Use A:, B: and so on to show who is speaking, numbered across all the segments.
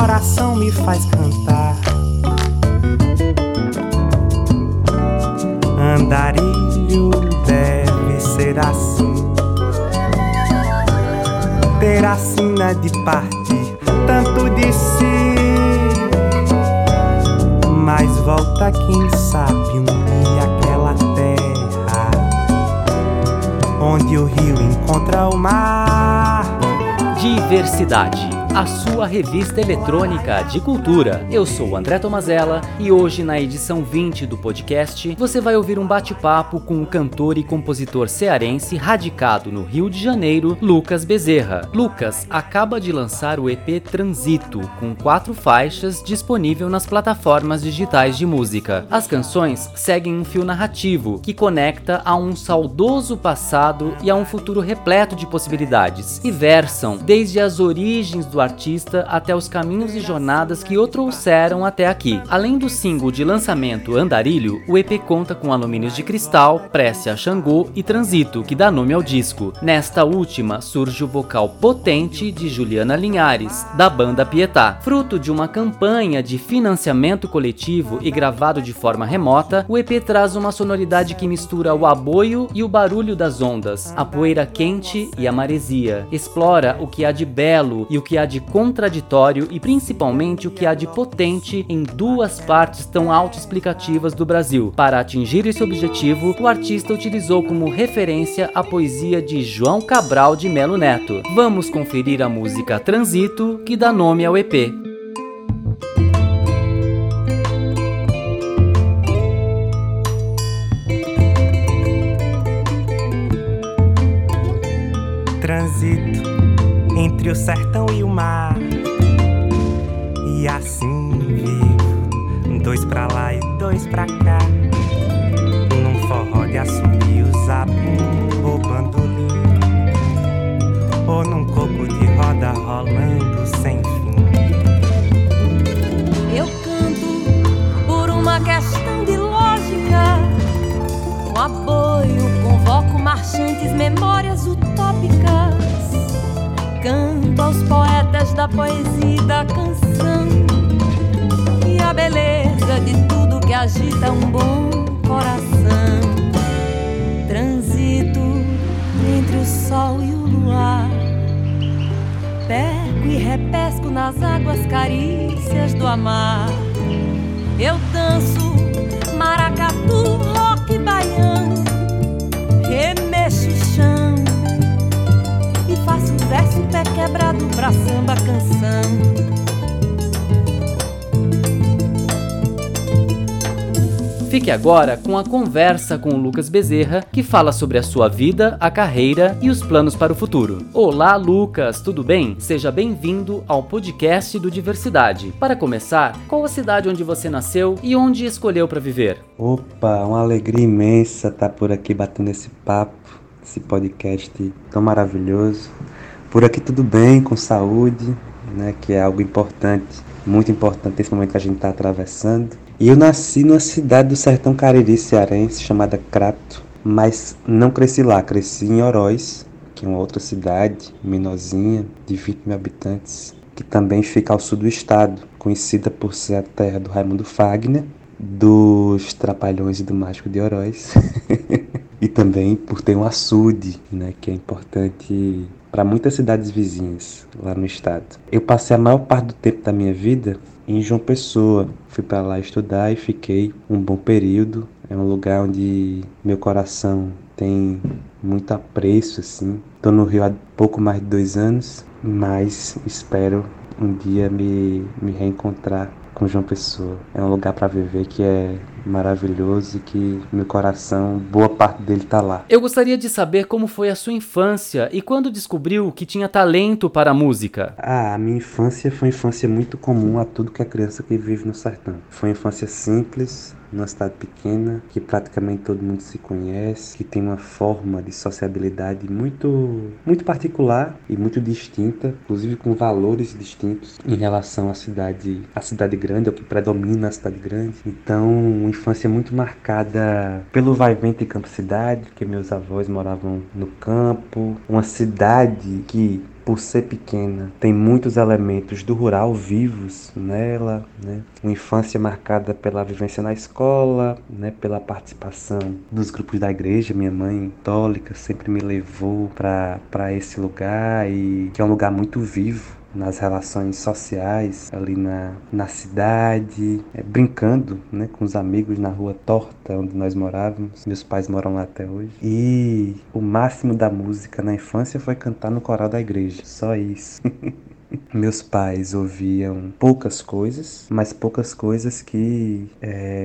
A: Coração me faz cantar. Andarilho deve ser assim. Ter a sina de partir tanto de si. Mas volta, quem sabe, um dia aquela terra onde o rio encontra o mar.
B: Diversidade a sua revista eletrônica de cultura. Eu sou André Tomazella e hoje na edição 20 do podcast você vai ouvir um bate-papo com o cantor e compositor cearense radicado no Rio de Janeiro, Lucas Bezerra. Lucas acaba de lançar o EP Transito, com quatro faixas disponível nas plataformas digitais de música. As canções seguem um fio narrativo que conecta a um saudoso passado e a um futuro repleto de possibilidades e versam desde as origens do artista até os caminhos e jornadas que o trouxeram até aqui. Além do single de lançamento Andarilho, o EP conta com alumínios de cristal, prece a Xangô e Transito, que dá nome ao disco. Nesta última surge o vocal potente de Juliana Linhares, da banda Pietá. Fruto de uma campanha de financiamento coletivo e gravado de forma remota, o EP traz uma sonoridade que mistura o aboio e o barulho das ondas, a poeira quente e a maresia. Explora o que há de belo e o que há de contraditório e principalmente o que há de potente em duas partes tão autoexplicativas do Brasil. Para atingir esse objetivo, o artista utilizou como referência a poesia de João Cabral de Melo Neto. Vamos conferir a música Transito, que dá nome ao EP.
A: Transito o sertão e o mar. E assim vivo, dois pra lá e dois pra cá. Num forró de assobio, zabum ou bandolim. Ou num coco de roda rolando sem fim.
C: Eu canto por uma questão de lógica. Com apoio, convoco marchantes, memórias utópicas canto aos poetas da poesia e da canção e a beleza de tudo que agita um bom coração. Transito entre o sol e o luar, pego e repesco nas águas carícias do amar. Eu danço maracatu, rock baiano, pé quebrado pra samba canção.
B: Fique agora com a conversa com o Lucas Bezerra, que fala sobre a sua vida, a carreira e os planos para o futuro. Olá, Lucas, tudo bem? Seja bem-vindo ao podcast do Diversidade. Para começar, qual a cidade onde você nasceu e onde escolheu para viver?
D: Opa, uma alegria imensa estar por aqui batendo esse papo esse podcast tão maravilhoso. Por aqui tudo bem, com saúde, né, que é algo importante, muito importante nesse momento que a gente está atravessando. E eu nasci numa cidade do sertão cariri cearense chamada Crato, mas não cresci lá, cresci em Oroz, que é uma outra cidade menorzinha, de 20 mil habitantes, que também fica ao sul do estado, conhecida por ser a terra do Raimundo Fagner, dos Trapalhões e do Mágico de Oroz. e também por ter um açude, né, que é importante para muitas cidades vizinhas lá no estado. Eu passei a maior parte do tempo da minha vida em João Pessoa. Fui para lá estudar e fiquei um bom período. É um lugar onde meu coração tem muito apreço, assim. Estou no Rio há pouco mais de dois anos, mas espero um dia me, me reencontrar com João Pessoa. É um lugar para viver que é maravilhoso e que meu coração, boa parte dele tá lá.
B: Eu gostaria de saber como foi a sua infância e quando descobriu que tinha talento para a música.
D: Ah, a minha infância foi uma infância muito comum a tudo que a criança que vive no sertão. Foi uma infância simples, numa cidade pequena, que praticamente todo mundo se conhece, que tem uma forma de sociabilidade muito, muito particular e muito distinta, inclusive com valores distintos em relação à cidade, à cidade grande, ao que predomina a cidade grande. Então, uma infância muito marcada pelo vai vem de campo-cidade, que meus avós moravam no campo, uma cidade que por ser pequena, tem muitos elementos do rural vivos nela, né? Uma infância marcada pela vivência na escola, né? Pela participação dos grupos da igreja. Minha mãe católica sempre me levou para esse lugar e que é um lugar muito vivo, nas relações sociais ali na, na cidade, é, brincando né, com os amigos na rua torta onde nós morávamos. Meus pais moram lá até hoje. E o máximo da música na infância foi cantar no coral da igreja. Só isso. Meus pais ouviam poucas coisas, mas poucas coisas que é,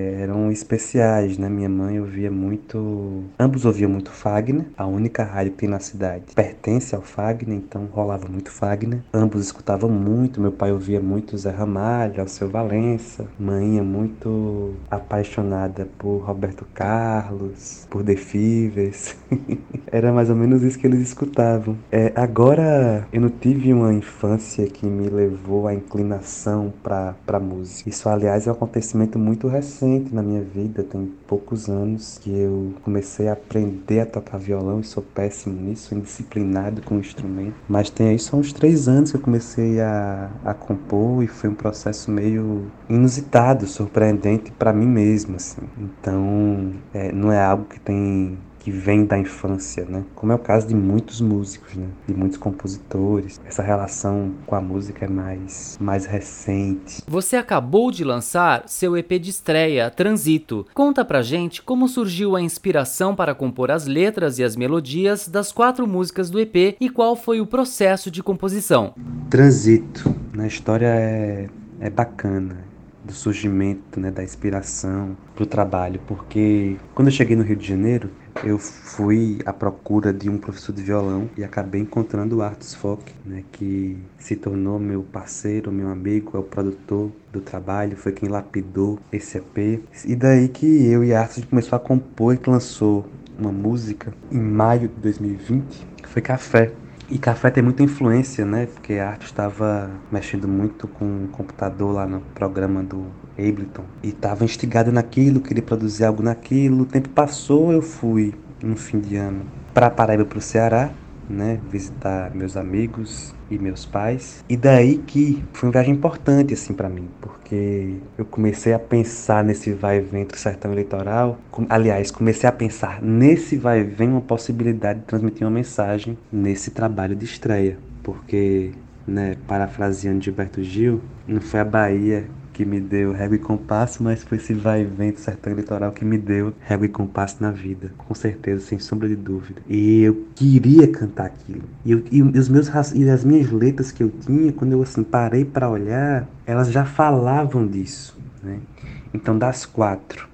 D: especiais, né? Minha mãe ouvia muito. Ambos ouviam muito Fagner, a única rádio que tem na cidade pertence ao Fagner, então rolava muito Fagner. Ambos escutavam muito, meu pai ouvia muito Zé Ramalho, Alceu Valença, mãe é muito apaixonada por Roberto Carlos, por The Fivers. Era mais ou menos isso que eles escutavam. É, agora eu não tive uma infância que me levou à inclinação para música. Isso, aliás, é um acontecimento muito recente na minha vida, tem poucos anos que eu comecei a aprender a tocar violão e sou péssimo nisso, indisciplinado com o instrumento. Mas tem aí só uns três anos que eu comecei a, a compor e foi um processo meio inusitado, surpreendente para mim mesmo, assim. Então, é, não é algo que tem que vem da infância, né? Como é o caso de muitos músicos, né? De muitos compositores. Essa relação com a música é mais, mais recente.
B: Você acabou de lançar seu EP de estreia, Transito. Conta pra gente como surgiu a inspiração para compor as letras e as melodias das quatro músicas do EP e qual foi o processo de composição.
D: Transito. Na né? história é, é bacana do surgimento, né, da inspiração para o trabalho, porque quando eu cheguei no Rio de Janeiro, eu fui à procura de um professor de violão e acabei encontrando o Artus Fock, né, que se tornou meu parceiro, meu amigo, é o produtor do trabalho, foi quem lapidou esse EP. E daí que eu e Artus começou a compor e lançou uma música em maio de 2020, que foi Café. E café tem muita influência, né? Porque a arte estava mexendo muito com o computador lá no programa do Ableton. E estava instigado naquilo, queria produzir algo naquilo. O tempo passou, eu fui no fim de ano para Paraíba, para o Ceará né, visitar meus amigos e meus pais. E daí que foi uma viagem importante assim para mim, porque eu comecei a pensar nesse vai e vem entre o sertão e litoral. Aliás, comecei a pensar nesse vai e vem uma possibilidade de transmitir uma mensagem nesse trabalho de estreia, porque, né, parafraseando Gilberto Gil, não foi a Bahia que me deu régua e compasso, mas foi esse vai e vem do sertão litoral que me deu régua e compasso na vida, com certeza, sem sombra de dúvida. E eu queria cantar aquilo. E, eu, e os meus e as minhas letras que eu tinha, quando eu assim parei para olhar, elas já falavam disso, né? Então das quatro,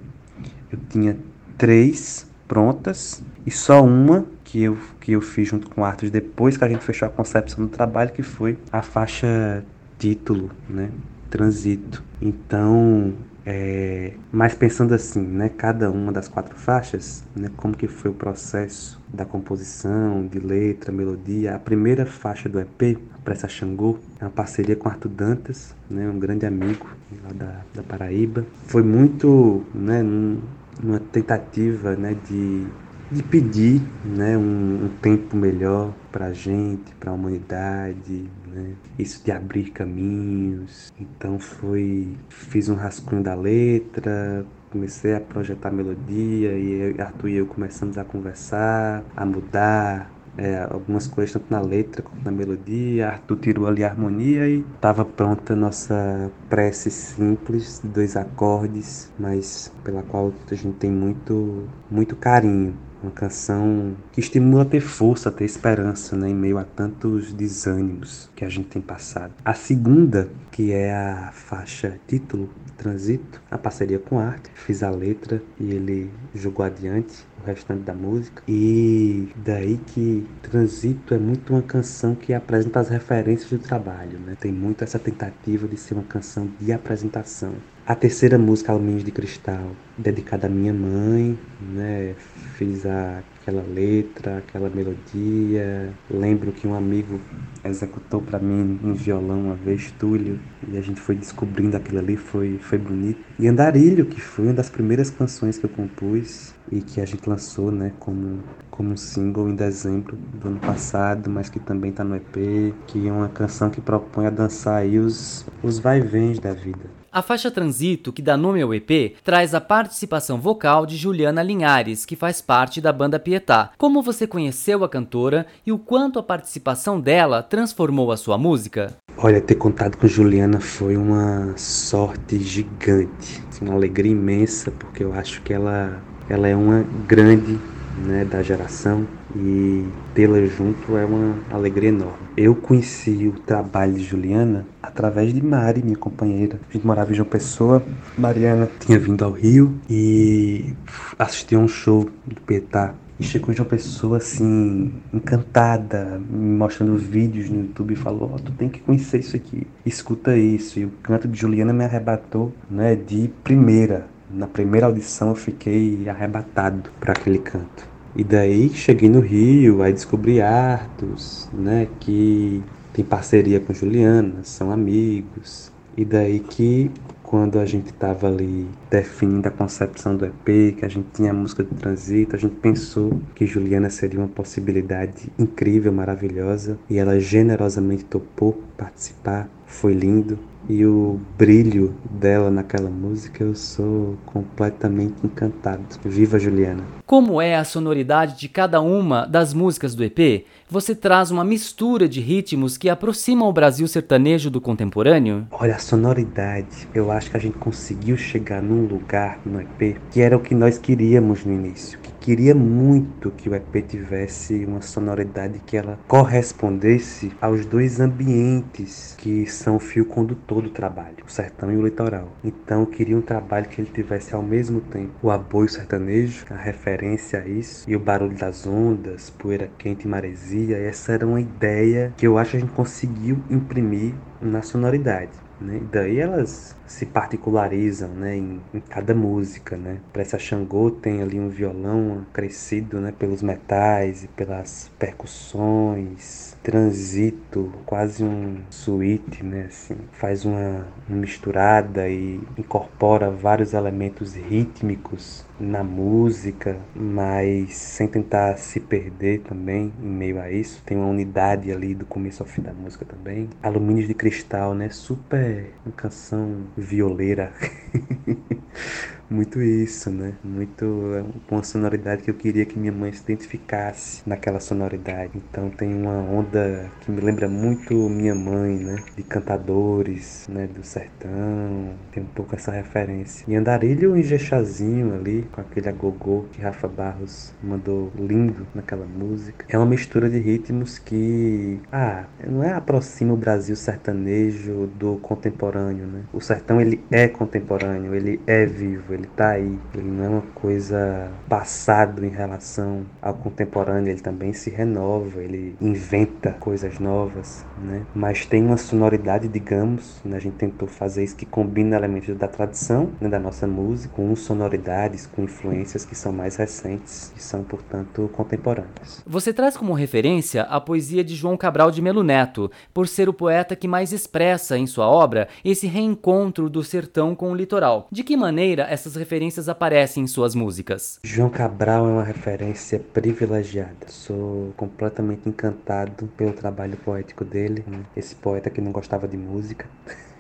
D: eu tinha três prontas e só uma que eu, que eu fiz junto com o Arthur depois que a gente fechou a concepção do trabalho, que foi a faixa título, né? Transito. Então, é, mas pensando assim, né, cada uma das quatro faixas, né, como que foi o processo da composição, de letra, melodia. A primeira faixa do EP, Pressa Xangô, é uma parceria com Arthur Dantas, né, um grande amigo lá da, da Paraíba. Foi muito, né, numa tentativa, né, de de pedir né, um, um tempo melhor para a gente, para a humanidade, né? isso de abrir caminhos. Então foi, fiz um rascunho da letra, comecei a projetar a melodia e Arthur e eu começamos a conversar, a mudar é, algumas coisas tanto na letra quanto na melodia. Arthur tirou ali a harmonia e estava pronta a nossa prece simples, dois acordes, mas pela qual a gente tem muito, muito carinho. Uma canção que estimula a ter força, a ter esperança, né, em meio a tantos desânimos que a gente tem passado. A segunda, que é a faixa título, Transito, a parceria com Arte, fiz a letra e ele jogou adiante o restante da música. E daí que Transito é muito uma canção que apresenta as referências do trabalho, né? Tem muito essa tentativa de ser uma canção de apresentação A terceira música, Alumínio de Cristal, dedicada à minha mãe, né? Fiz a, aquela letra, aquela melodia. Lembro que um amigo executou para mim um violão uma vez, Túlio, e a gente foi descobrindo aquilo ali, foi, foi bonito. E Andarilho, que foi uma das primeiras canções que eu compus e que a gente lançou, né, como, como single em dezembro do ano passado, mas que também está no EP, que é uma canção que propõe a dançar aí os, os vai-vens da vida.
B: A faixa Transito, que dá nome ao EP, traz a participação vocal de Juliana Linhares, que faz parte da banda Pietá. Como você conheceu a cantora e o quanto a participação dela transformou a sua música?
D: Olha, ter contato com Juliana foi uma sorte gigante, uma alegria imensa, porque eu acho que ela, ela é uma grande né, da geração e tê-la junto é uma alegria enorme. Eu conheci o trabalho de Juliana através de Mari, minha companheira. A gente morava em João Pessoa. Mariana tinha vindo ao Rio e assistiu a um show do Petá. E chegou em João Pessoa assim, encantada, me mostrando vídeos no YouTube e falou: oh, Tu tem que conhecer isso aqui, escuta isso. E o canto de Juliana me arrebatou né, de primeira. Na primeira audição eu fiquei arrebatado para aquele canto. E daí cheguei no Rio, aí descobri Artos, né, que tem parceria com Juliana, são amigos. E daí que quando a gente estava ali definindo a concepção do EP, que a gente tinha a música de transito, a gente pensou que Juliana seria uma possibilidade incrível, maravilhosa, e ela generosamente topou participar. Foi lindo, e o brilho dela naquela música, eu sou completamente encantado. Viva Juliana!
B: Como é a sonoridade de cada uma das músicas do EP? Você traz uma mistura de ritmos que aproximam o Brasil sertanejo do contemporâneo?
D: Olha, a sonoridade, eu acho que a gente conseguiu chegar num lugar no EP que era o que nós queríamos no início queria muito que o EP tivesse uma sonoridade que ela correspondesse aos dois ambientes que são o fio condutor do trabalho, o sertão e o litoral. Então eu queria um trabalho que ele tivesse ao mesmo tempo o aboio sertanejo, a referência a isso, e o barulho das ondas, poeira quente e maresia. Essa era uma ideia que eu acho que a gente conseguiu imprimir na sonoridade. Né? Daí elas se particularizam né, em, em cada música. Né? Para essa Xangô tem ali um violão crescido né, pelos metais e pelas percussões transito, quase um suíte, né? Assim, faz uma, misturada e incorpora vários elementos rítmicos na música, mas sem tentar se perder também em meio a isso. Tem uma unidade ali do começo ao fim da música também. Alumínios de Cristal, né? Super uma canção violeira. muito isso, né? Muito é uma sonoridade que eu queria que minha mãe se identificasse naquela sonoridade. Então tem uma onda que me lembra muito minha mãe, né? De cantadores, né? Do sertão. Tem um pouco essa referência. E Andarilho e Jechazinho ali, com aquele agogô que Rafa Barros mandou lindo naquela música. É uma mistura de ritmos que, ah, não é aproxima o Brasil sertanejo do contemporâneo, né? O sertão ele é contemporâneo, ele é vivo, ele está aí. Ele não é uma coisa passado em relação ao contemporâneo, ele também se renova, ele inventa coisas novas, né? Mas tem uma sonoridade, digamos, né? a gente tentou fazer isso que combina elementos da tradição, né? da nossa música, com sonoridades, com influências que são mais recentes e são, portanto, contemporâneas.
B: Você traz como referência a poesia de João Cabral de Melo Neto, por ser o poeta que mais expressa em sua obra esse reencontro do sertão com o litoral. De que maneira essas essas referências aparecem em suas músicas?
D: João Cabral é uma referência privilegiada. Sou completamente encantado pelo trabalho poético dele. Esse poeta que não gostava de música,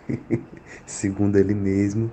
D: segundo ele mesmo.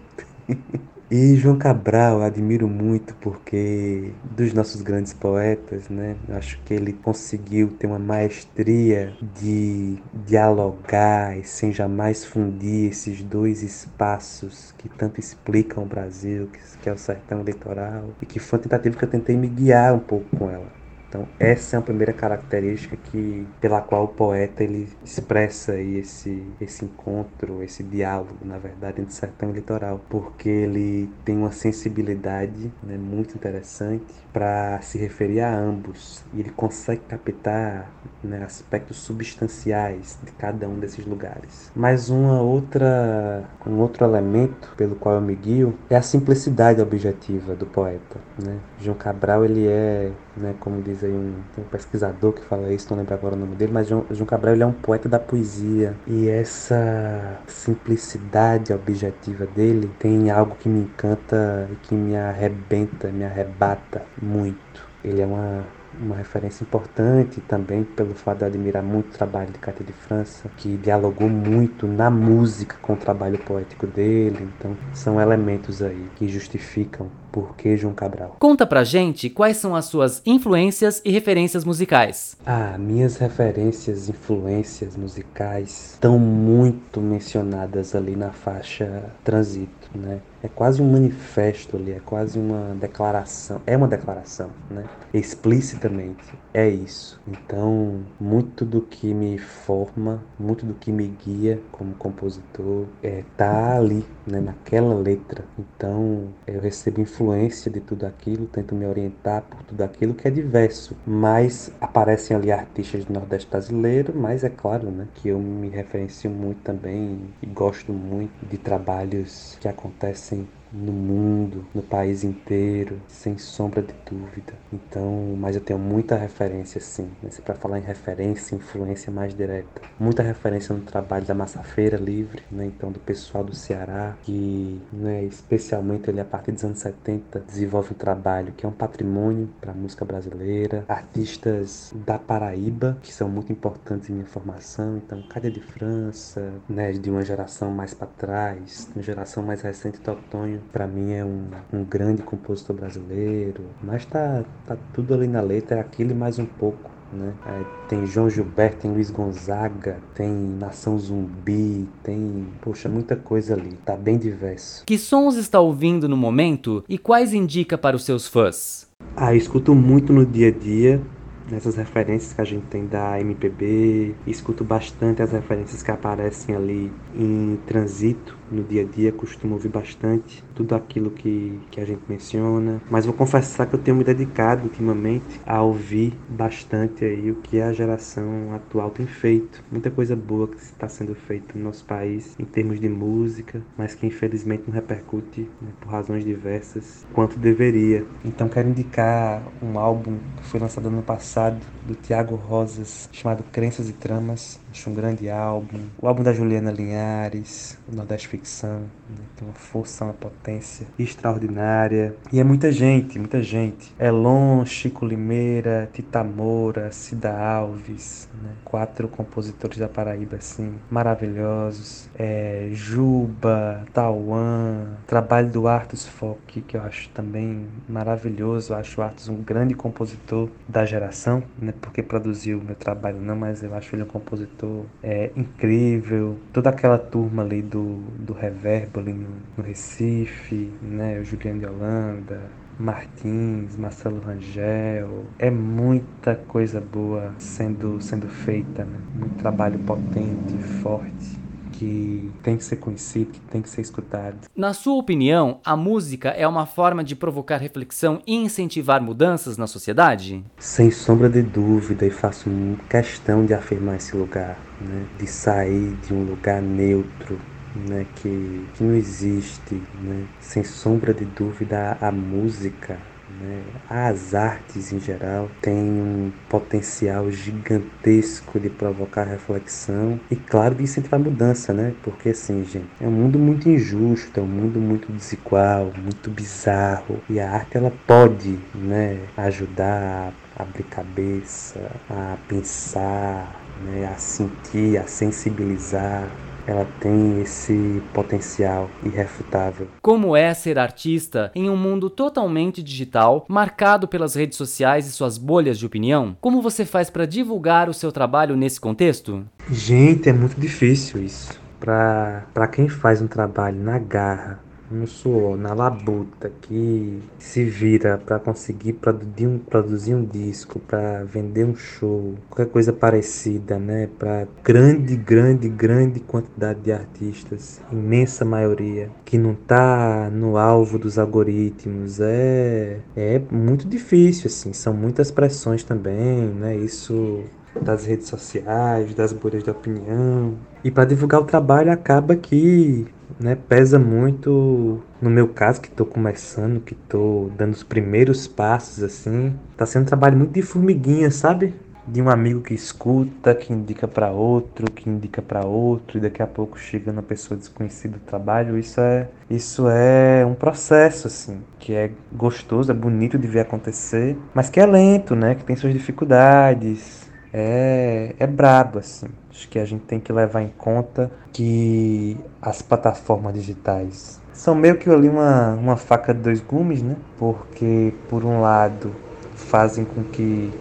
D: E João Cabral admiro muito porque dos nossos grandes poetas, né? Acho que ele conseguiu ter uma maestria de dialogar e sem jamais fundir esses dois espaços que tanto explicam o Brasil, que, é o sertão litoral, e que foi uma tentativa que eu tentei me guiar um pouco com ela Então, essa é a primeira característica que pela qual o poeta ele expressa esse esse encontro, esse diálogo, na verdade, entre sertão e litoral, porque ele tem uma sensibilidade né, muito interessante para se referir a ambos. E ele consegue captar né, aspectos substanciais de cada um desses lugares. Mas uma outra, um outro elemento pelo qual eu me guio é a simplicidade objetiva do poeta. Né? João Cabral ele é, né, como diz aí um, um, pesquisador que fala isso, não lembro agora o nome dele, mas João, João Cabral ele é um poeta da poesia e essa simplicidade objetiva dele tem algo que me encanta e que me arrebenta, me arrebata muito. Ele é uma uma referência importante também pelo fato de admirar muito o trabalho de Cátia de França, que dialogou muito na música com o trabalho poético dele. Então, são elementos aí que justificam por que João Cabral.
B: Conta pra gente quais são as suas influências e referências musicais.
D: Ah, minhas referências, influências musicais estão muito mencionadas ali na faixa Transito, né? É quase um manifesto ali, é quase uma declaração, é uma declaração, né? Explicitamente, é isso. Então, muito do que me forma, muito do que me guia como compositor, é tá ali, né, naquela letra. Então, eu recebo influência de tudo aquilo, tento me orientar por tudo aquilo que é diverso, mas aparecem ali artistas do Nordeste brasileiro, mas é claro, né, que eu me referencio muito também e gosto muito de trabalhos que acontecem no mundo, no país inteiro, sem sombra de dúvida. Então, mas eu tenho muita referência, sim. Né? Para falar em referência, influência mais direta, muita referência no trabalho da Massafeira Livre, né? Então, do pessoal do Ceará, que, né, especialmente a partir dos anos 70 desenvolve um trabalho que é um patrimônio para a música brasileira. Artistas da Paraíba que são muito importantes em minha formação. Então, Cádia de França, né, de uma geração mais para trás, uma geração mais recente, Totonho para mim é um, um grande compositor brasileiro, mas tá, tá tudo ali na letra, é aquilo e mais um pouco. Né? É, tem João Gilberto, tem Luiz Gonzaga, tem Nação Zumbi, tem, poxa, muita coisa ali, tá bem diverso.
B: Que sons está ouvindo no momento e quais indica para os seus fãs?
D: Ah, eu escuto muito no dia a dia, nessas referências que a gente tem da MPB, escuto bastante as referências que aparecem ali em Transito, no dia a dia, costumo ouvir bastante tudo aquilo que, que a gente menciona, mas vou confessar que eu tenho me dedicado ultimamente a ouvir bastante aí o que a geração atual tem feito. Muita coisa boa que está sendo feita no nosso país em termos de música, mas que infelizmente não repercute né, por razões diversas quanto deveria. Então quero indicar um álbum que foi lançado ano passado do Tiago Rosas chamado Crenças e Tramas. Acho um grande álbum. O álbum da Juliana Linhares, o Nordeste ficção, né? tem uma força, uma potência extraordinária. E é muita gente, muita gente. Elon, Chico Limeira, Tita Moura, Cida Alves, né? quatro compositores da Paraíba, assim, maravilhosos. É, Juba, Tauan, trabalho do Artus Fock, que eu acho também maravilhoso. Eu acho o Artus um grande compositor da geração, né? porque produziu o meu trabalho não, mas eu acho ele um compositor é, incrível. Toda aquela turma ali do, do Reverbo ali no, no Recife, né? O Juliano de Holanda, Martins, Marcelo Rangel. É muita coisa boa sendo, sendo feita, né? Muito trabalho potente, forte. Que tem que ser conhecido, que tem que ser escutado.
B: Na sua opinião, a música é uma forma de provocar reflexão e incentivar mudanças na sociedade?
D: Sem sombra de dúvida, e faço questão de afirmar esse lugar, né? de sair de um lugar neutro, né, que, que não existe, né, sem sombra de dúvida, a, a música, né, as artes em geral têm um potencial gigantesco de provocar reflexão e, claro, de incentivar mudança, né? Porque, assim, gente, é um mundo muito injusto, é um mundo muito desigual, muito bizarro. E a arte ela pode, né, ajudar a abrir cabeça, a pensar, né, a sentir, a sensibilizar, ela tem esse potencial irrefutável.
B: Como é ser artista em um mundo totalmente digital, marcado pelas redes sociais e suas bolhas de opinião? Como você faz para divulgar o seu trabalho nesse contexto?
D: Gente, é muito difícil isso. Para quem faz um trabalho na garra, no suor, na labuta, que se vira para conseguir produzir um, produzir um disco, para vender um show, qualquer coisa parecida, né? Para grande, grande, grande quantidade de artistas, imensa maioria, que não tá no alvo dos algoritmos, é, é muito difícil, assim, são muitas pressões também, né? Isso das redes sociais, das bolhas de opinião. E para divulgar o trabalho acaba que né, pesa muito no meu caso que estou começando, que estou dando os primeiros passos assim. Tá sendo um trabalho muito de formiguinha, sabe? De um amigo que escuta, que indica para outro, que indica para outro e daqui a pouco chega uma pessoa desconhecida do trabalho. Isso é, isso é um processo assim, que é gostoso, é bonito de ver acontecer, mas que é lento, né? Que tem suas dificuldades é, é brabo, assim. Acho que a gente tem que levar em conta que as plataformas digitais são meio que ali uma, uma faca de dois gumes, né? Porque, por um lado, fazem com que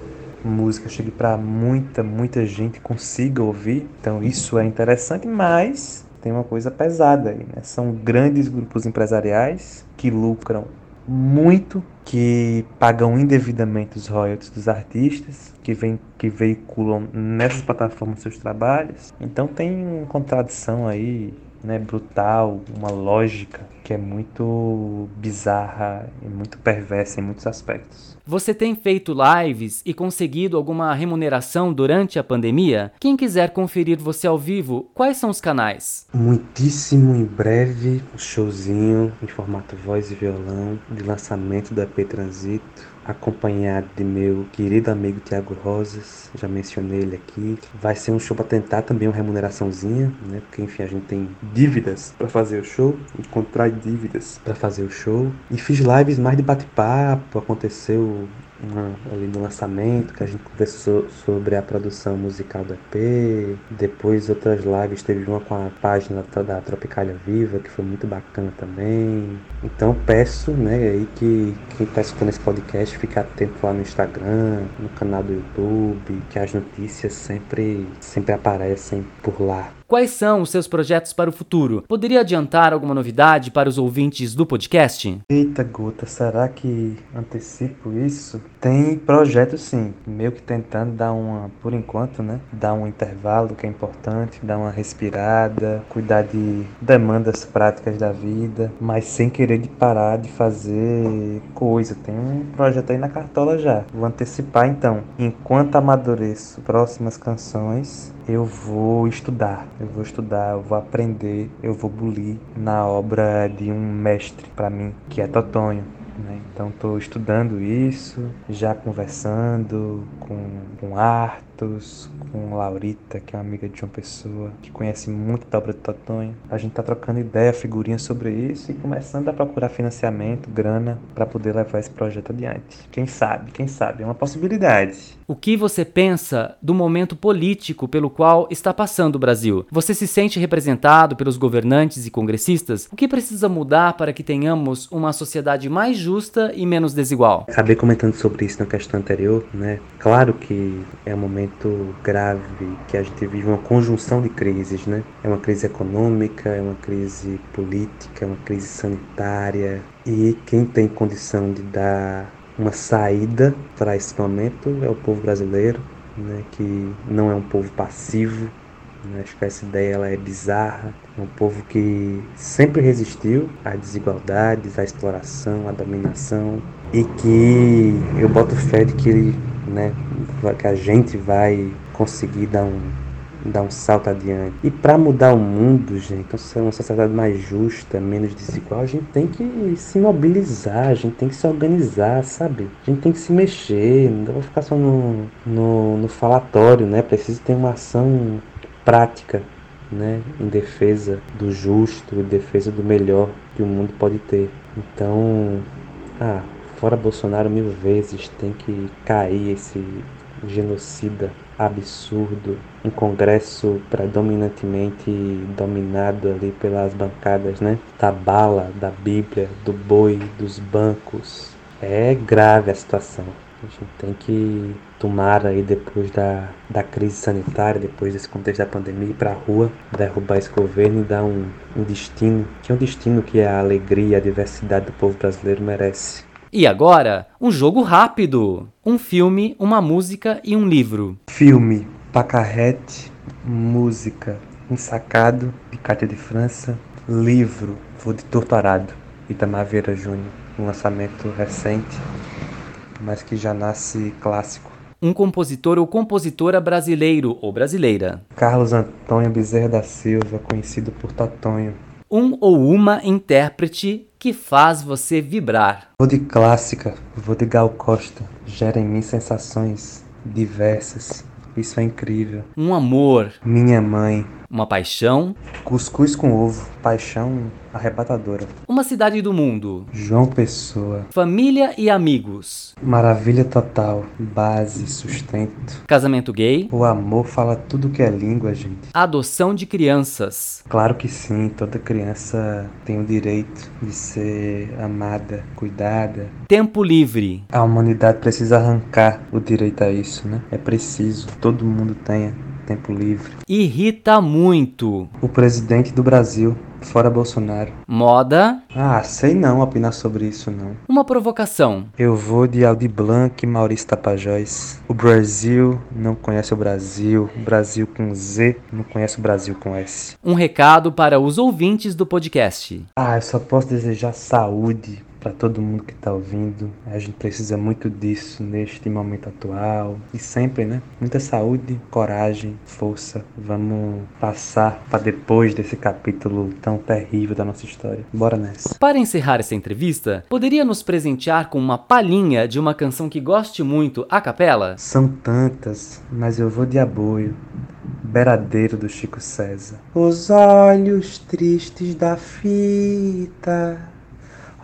D: música chegue para muita, muita gente consiga ouvir. Então, isso é interessante, mas tem uma coisa pesada aí, né? São grandes grupos empresariais que lucram muito que pagam indevidamente os royalties dos artistas, que, vem, que veiculam nessas plataformas seus trabalhos. Então tem uma contradição aí, né, brutal, uma lógica que é muito bizarra e muito perversa em muitos aspectos.
B: Você tem feito lives e conseguido alguma remuneração durante a pandemia? Quem quiser conferir você ao vivo, quais são os canais?
D: Muitíssimo em breve, um showzinho em formato voz e violão de lançamento da EP Transito acompanhado de meu querido amigo Tiago Rosas, já mencionei ele aqui. Vai ser um show para tentar também uma remuneraçãozinha, né? Porque enfim, a gente tem dívidas para fazer o show, encontrar dívidas para fazer o show. E fiz lives mais de bate-papo, aconteceu uma, ali no lançamento, que a gente conversou sobre a produção musical do EP. Depois outras lives, teve uma com a página da Tropicália Viva, que foi muito bacana também. Então peço, né, aí que quem está escutando esse podcast fique atento lá no Instagram, no canal do YouTube, que as notícias sempre, sempre aparecem por lá.
B: Quais são os seus projetos para o futuro? Poderia adiantar alguma novidade para os ouvintes do podcast?
D: Eita gota, será que antecipo isso? Tem projeto sim, meio que tentando dar uma, por enquanto, né? Dar um intervalo que é importante, dar uma respirada, cuidar de demandas práticas da vida, mas sem querer de parar de fazer coisa. Tem um projeto aí na cartola já. Vou antecipar então. Enquanto amadureço próximas canções, eu vou estudar, eu vou estudar, eu vou aprender, eu vou bulir na obra de um mestre para mim, que é Totonho. Né? Então estou estudando isso, já conversando com, com Artos, com Laurita, que é uma amiga de uma pessoa que conhece muito da obra de Totonho. A gente está trocando ideia, figurinha sobre isso e começando a procurar financiamento, grana, para poder levar esse projeto adiante. Quem sabe, quem sabe, é uma possibilidade.
B: O que você pensa do momento político pelo qual está passando o Brasil? Você se sente representado pelos governantes e congressistas? O que precisa mudar para que tenhamos uma sociedade mais justa e menos desigual?
D: Acabei comentando sobre isso na questão anterior, né? Claro que é um momento grave, que a gente vive uma conjunção de crises, né? É uma crise econômica, é uma crise política, é uma crise sanitária. E quem tem condição de dar uma saída para esse momento é o povo brasileiro, né, que não é um povo passivo. Né, acho que essa ideia ela é bizarra. É um povo que sempre resistiu às desigualdades, à exploração, à dominação e que eu boto fé de que, né, que a gente vai conseguir dar um dar um salto adiante. E para mudar o mundo, gente, uma sociedade mais justa, menos desigual, a gente tem que se mobilizar, a gente tem que se organizar, sabe? A gente tem que se mexer, não dá pra ficar só no, no, no falatório, né? Precisa ter uma ação prática, né? Em defesa do justo, em defesa do melhor que o mundo pode ter. Então, ah, fora Bolsonaro mil vezes, tem que cair esse genocida absurdo, um congresso predominantemente dominado ali pelas bancadas, né? Da bala, da Bíblia, do boi, dos bancos. É grave a situação. A gente tem que tomar aí depois da, da crise sanitária, depois desse contexto da pandemia, ir para a rua, derrubar esse governo e dar um, um destino, que é um destino que a alegria, a diversidade do povo brasileiro merece.
B: E agora, um jogo rápido. Um filme, uma música e um livro.
D: Filme, Pacarrete, música, Ensacado, de Cátia de França, livro, Vou de Torturado, Itamar Vieira Júnior, um lançamento recente, mas que já nasce clássico.
B: Um compositor ou compositora brasileiro ou brasileira.
D: Carlos Antônio Bezerra da Silva, conhecido por Totonho.
B: Um ou uma intérprete que faz você vibrar.
D: Vou de clássica, vou de Gal Costa, gera em mim sensações diversas. Isso é incrível.
B: Um amor.
D: Minha mãe.
B: Uma paixão.
D: Cuscuz com ovo. Paixão arrebatadora.
B: Uma cidade do mundo.
D: João Pessoa.
B: Família e amigos.
D: Maravilha total. Base, sustento.
B: Casamento gay.
D: O amor fala tudo que é língua, gente.
B: Adoção de crianças.
D: Claro que sim. Toda criança tem o direito de ser amada, cuidada.
B: Tempo livre.
D: A humanidade precisa arrancar o direito a isso, né? É preciso. Todo mundo tenha tempo livre.
B: Irrita muito.
D: O presidente do Brasil, fora Bolsonaro.
B: Moda.
D: Ah, sei não opinar sobre isso não.
B: Uma provocação.
D: Eu vou de Aldi Blanc e Maurício Tapajós. O Brasil não conhece o Brasil. O Brasil com Z não conhece o Brasil com S.
B: Um recado para os ouvintes do podcast.
D: Ah, eu só posso desejar saúde para todo mundo que está ouvindo. A gente precisa muito disso neste momento atual e sempre, né? Muita saúde, coragem, força. Vamos passar para depois desse capítulo tão terrível da nossa história. Bora nessa.
B: Para encerrar essa entrevista, poderia nos presentear com uma palhinha de uma canção que goste muito a capela?
D: São tantas, mas eu vou de aboio. Beradeiro do Chico César. Os olhos tristes da fita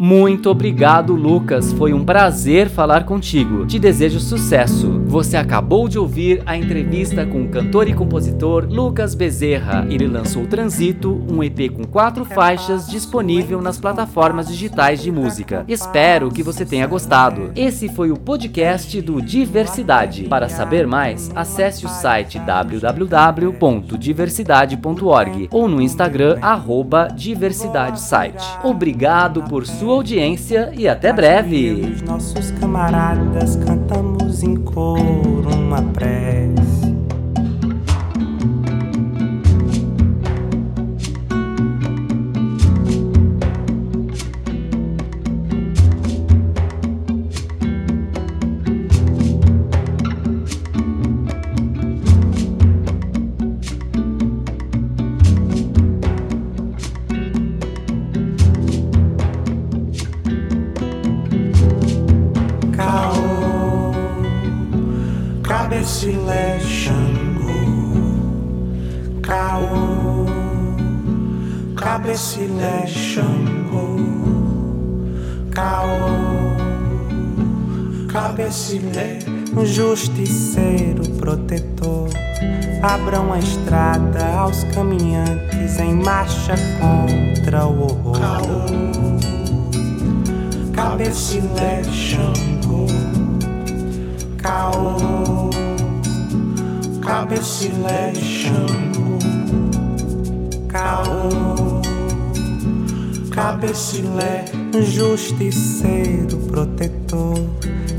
B: Muito obrigado, Lucas. Foi um prazer falar contigo. Te desejo sucesso. Você acabou de ouvir a entrevista com o cantor e compositor Lucas Bezerra. Ele lançou Transito, um EP com quatro faixas disponível nas plataformas digitais de música. Espero que você tenha gostado. Esse foi o podcast do Diversidade. Para saber mais, acesse o site www.diversidade.org ou no Instagram arroba diversidadesite. Obrigado por sua audiência e até breve.
A: Os nossos camaradas cantamos em coro uma prece. Marcha contra o horror. Cabecilé Xangô, Caô, Cabecilé Xangô, Caô, Cabecilé justiceiro protetor.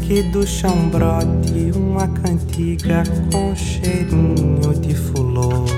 A: Que do chão brote uma cantiga com cheirinho de flor.